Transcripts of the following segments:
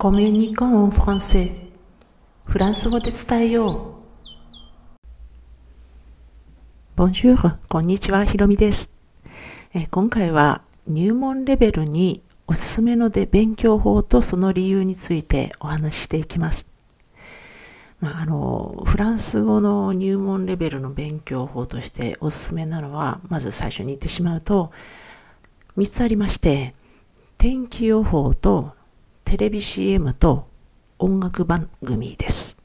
コミュニコンフランセフランス語で伝えよう。ボンジュール、こんにちは、ひろみです。え今回は入門レベルにおすすめので勉強法とその理由についてお話ししていきます。まあ、あの、フランス語の入門レベルの勉強法としておすすめなのは、まず最初に言ってしまうと、3つありまして、天気予報とテレビ CM と音楽番組です。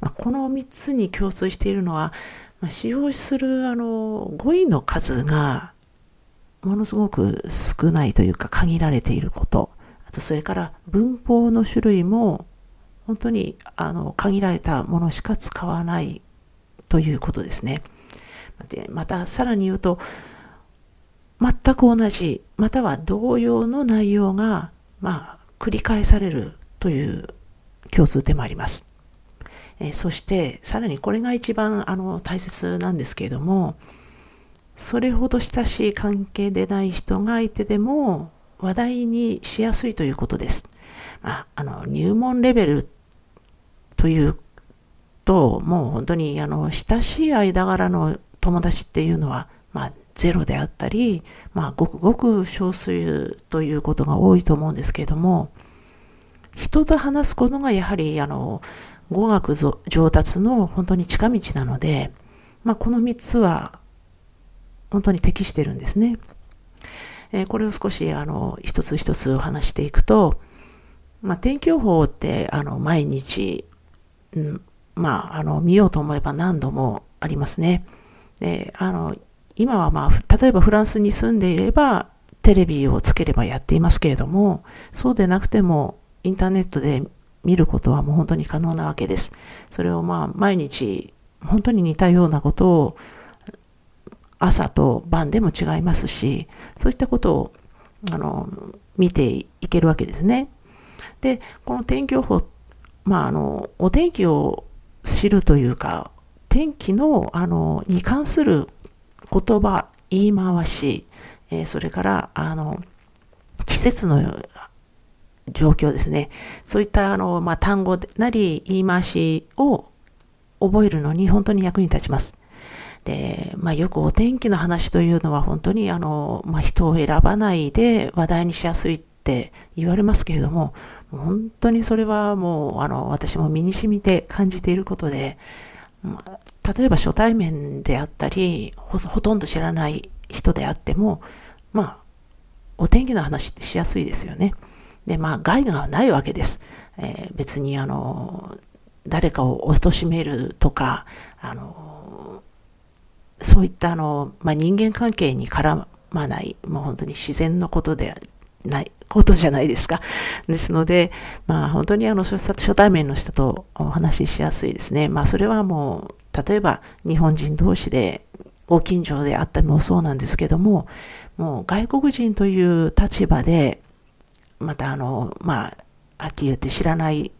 まあ、この3つに共通しているのは、まあ、使用するあの語彙の数がものすごく少ないというか限られていること、あとそれから文法の種類も本当にあの限られたものしか使わないということですね。でまたさらに言うと全く同じまたは同様の内容がまあ繰り返されるという共通点もあります。えそしてさらにこれが一番あの大切なんですけれどもそれほど親しい関係でない人がいてでも話題にしやすいということです。まあ、あの入門レベルというともう本当にあの親しい間柄の友達っていうのは、まあ、ゼロであったり、まあ、ごくごく少数ということが多いと思うんですけれども、人と話すことがやはり、あの、語学上達の本当に近道なので、まあ、この3つは本当に適してるんですね。えー、これを少し、あの、一つ一つ話していくと、まあ、天気予報ってあの毎日、うん、まあ、あの見ようと思えば何度もありますね。であの今はまあ、例えばフランスに住んでいれば、テレビをつければやっていますけれども、そうでなくても、インターネットで見ることはもう本当に可能なわけです。それをまあ、毎日、本当に似たようなことを、朝と晩でも違いますし、そういったことを、あの、見ていけるわけですね。で、この天気予報、まあ、あの、お天気を知るというか、天気の、あの、に関する言葉、言い回し、えー、それから、あの、季節の状況ですね。そういったあの、まあ、単語なり言い回しを覚えるのに本当に役に立ちます。で、まあ、よくお天気の話というのは本当にあの、まあ、人を選ばないで話題にしやすいって言われますけれども、本当にそれはもうあの私も身に染みて感じていることで、例えば初対面であったりほ、とんど知らない人であっても、まあ、お天気の話ってしやすいですよね。で、まあ、害がないわけです。えー、別に、あの、誰かを貶めるとか、あの、そういったあの、まあ、人間関係に絡まない、もう本当に自然のことでないことじゃないですか。ですので、まあ本当にあの初対面の人とお話ししやすいですね。まあそれはもう例えば日本人同士でご近所であったりもそうなんですけども、もう外国人という立場で、またあの、まあ、はっきり言って知らない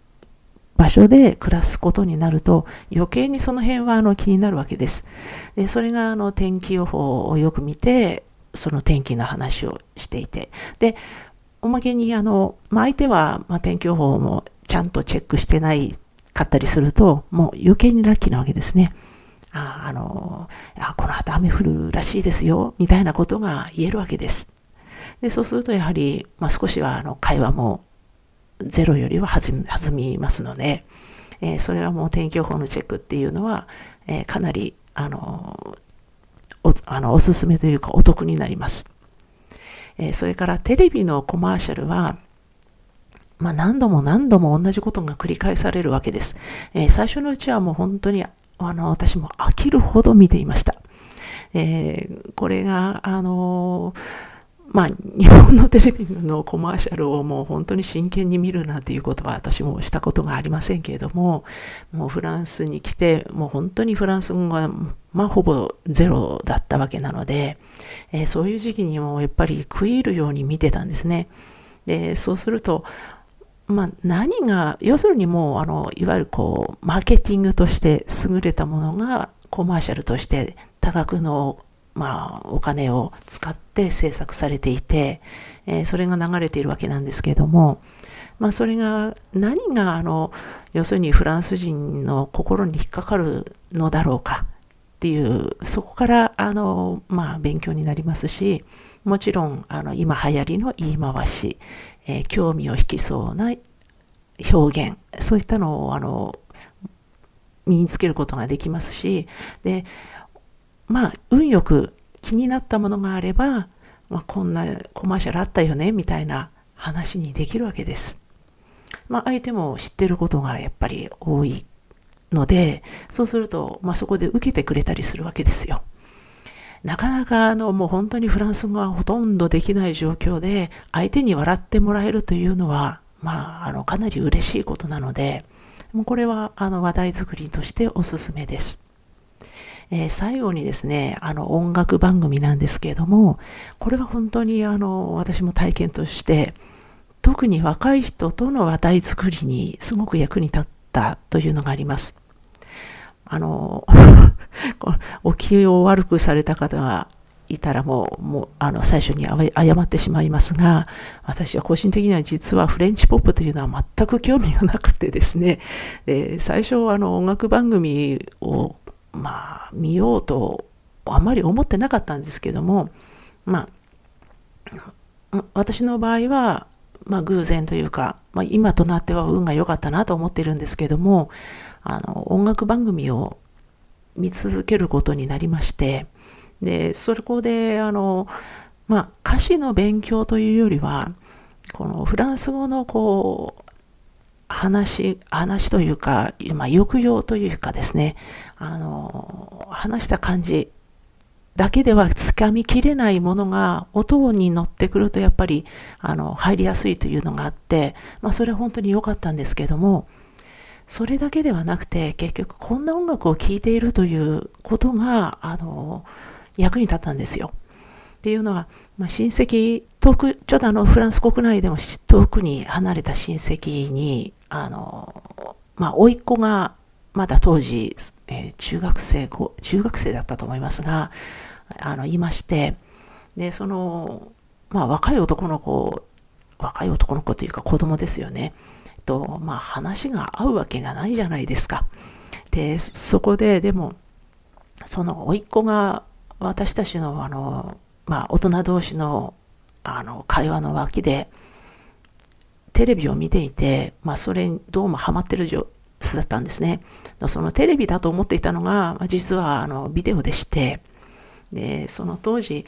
場所で暮らすことになると余計にその辺はあの気になるわけです。でそれがあの天気予報をよく見てその天気の話をしていてでおまけにあの、まあ、相手は、ま、天気予報もちゃんとチェックしてないかったりすると、もう余計にラッキーなわけですね。ああのあ、この後雨降るらしいですよ、みたいなことが言えるわけです。で、そうするとやはり、まあ、少しはあの会話もゼロよりは弾みますので、えー、それはもう天気予報のチェックっていうのは、えー、かなり、あのお、あの、おすすめというかお得になります。えー、それからテレビのコマーシャルは、まあ、何度も何度も同じことが繰り返されるわけです。えー、最初のうちはもう本当にあの私も飽きるほど見ていました。えー、これが、あのまあ、日本のテレビのコマーシャルをもう本当に真剣に見るなんていうことは私もしたことがありませんけれども、もうフランスに来て、もう本当にフランス語が、まあ、ほぼゼロだったわけなので、えー、そういう時期にもやっぱり食い入るように見てたんですね。で、そうすると、まあ、何が、要するにもう、あの、いわゆるこう、マーケティングとして優れたものがコマーシャルとして多額の、まあ、お金を使って制作されていて、えー、それが流れているわけなんですけれども、まあ、それが何があの要するにフランス人の心に引っかかるのだろうかっていうそこからあの、まあ、勉強になりますしもちろんあの今流行りの言い回し、えー、興味を引きそうな表現そういったのをあの身につけることができますしでまあ運よく気になったものがあれば、まあ、こんなコマーシャルあったよねみたいな話にできるわけです。まあ、相手も知ってることがやっぱり多いので、そうすると、まあ、そこで受けてくれたりするわけですよ。なかなかあのもう本当にフランス語はほとんどできない状況で相手に笑ってもらえるというのは、まあ、あのかなり嬉しいことなので、もうこれはあの話題作りとしておすすめです。えー、最後にですね、あの音楽番組なんですけれども、これは本当にあの私も体験として、特に若い人との話題作りにすごく役に立ったというのがあります。あの、お気を悪くされた方がいたらもう、もう、あの、最初に謝ってしまいますが、私は個人的には実はフレンチポップというのは全く興味がなくてですね、で最初、あの、音楽番組を、まあ、見ようと、あまり思ってなかったんですけども、まあ、私の場合は、まあ、偶然というか、まあ、今となっては運が良かったなと思ってるんですけども、あの、音楽番組を見続けることになりまして、で、そこで、あの、まあ、歌詞の勉強というよりは、このフランス語のこう、話、話というか、まあ、抑揚というかですね、あの、話した感じだけではつかみきれないものが音に乗ってくるとやっぱりあの入りやすいというのがあって、まあ、それは本当に良かったんですけどもそれだけではなくて結局こんな音楽を聴いているということがあの役に立ったんですよ。っていうのは、まあ、親戚遠くちょっとあのフランス国内でも遠くに離れた親戚にあのまあ甥っ子がまだ当時、えー、中学生中学生だったと思いますがあの、いまして、で、その、まあ、若い男の子、若い男の子というか子供ですよね。と、まあ、話が合うわけがないじゃないですか。で、そこで、でも、その、甥っ子が、私たちの、あの、まあ、大人同士の、あの、会話の脇で、テレビを見ていて、まあ、それにどうもハマってる様子だったんですね。そのテレビだと思っていたのが、実は、あの、ビデオでして、でその当時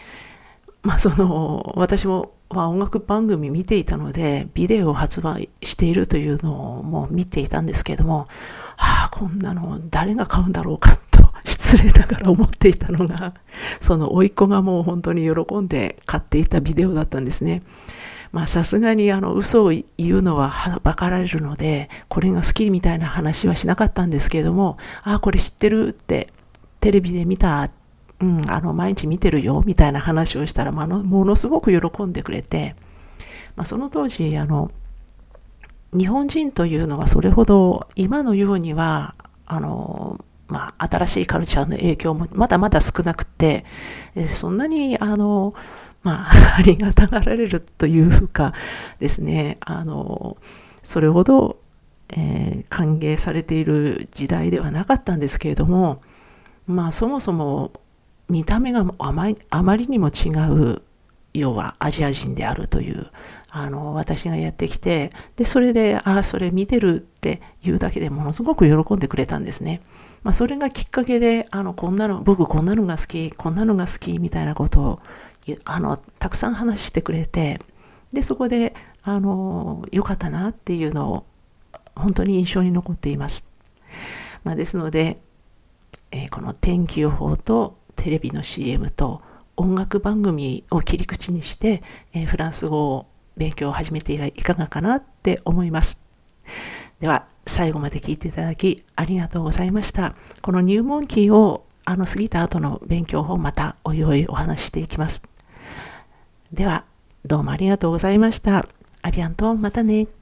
まあその私も、まあ、音楽番組見ていたのでビデオを発売しているというのをもう見ていたんですけれどもはあこんなの誰が買うんだろうかと失礼ながら思っていたのがその甥っ子がもう本当に喜んで買っていたビデオだったんですね。まあさすがにあの嘘を言うのははばかられるので、これが好きみたいな話はしなかったんですけれども、ああ、これ知ってるってテレビで見たうん、あの、毎日見てるよ、みたいな話をしたら、まあ、ものすごく喜んでくれて、まあ、その当時、あの、日本人というのはそれほど今のようには、あの、まあ、新しいカルチャーの影響もまだまだ少なくて、そんなに、あの、まあ、ありがたがられるというかですね、あの、それほど、えー、歓迎されている時代ではなかったんですけれども、まあ、そもそも見た目があまあまりにも違う要はアジア人であるというあの私がやってきてでそれでああそれ見てるって言うだけでものすごく喜んでくれたんですね、まあ、それがきっかけであのこんなの僕こんなのが好きこんなのが好きみたいなことをあのたくさん話してくれてでそこであのよかったなっていうのを本当に印象に残っています、まあ、ですので、えー、この天気予報とテレビの CM と音楽番組を切り口にして、えー、フランス語を勉強を始めてはいかがかなって思います。では、最後まで聞いていただきありがとうございました。この入門期をあの過ぎた後の勉強法またおいおいお話ししていきます。では、どうもありがとうございました。アビアント、またね。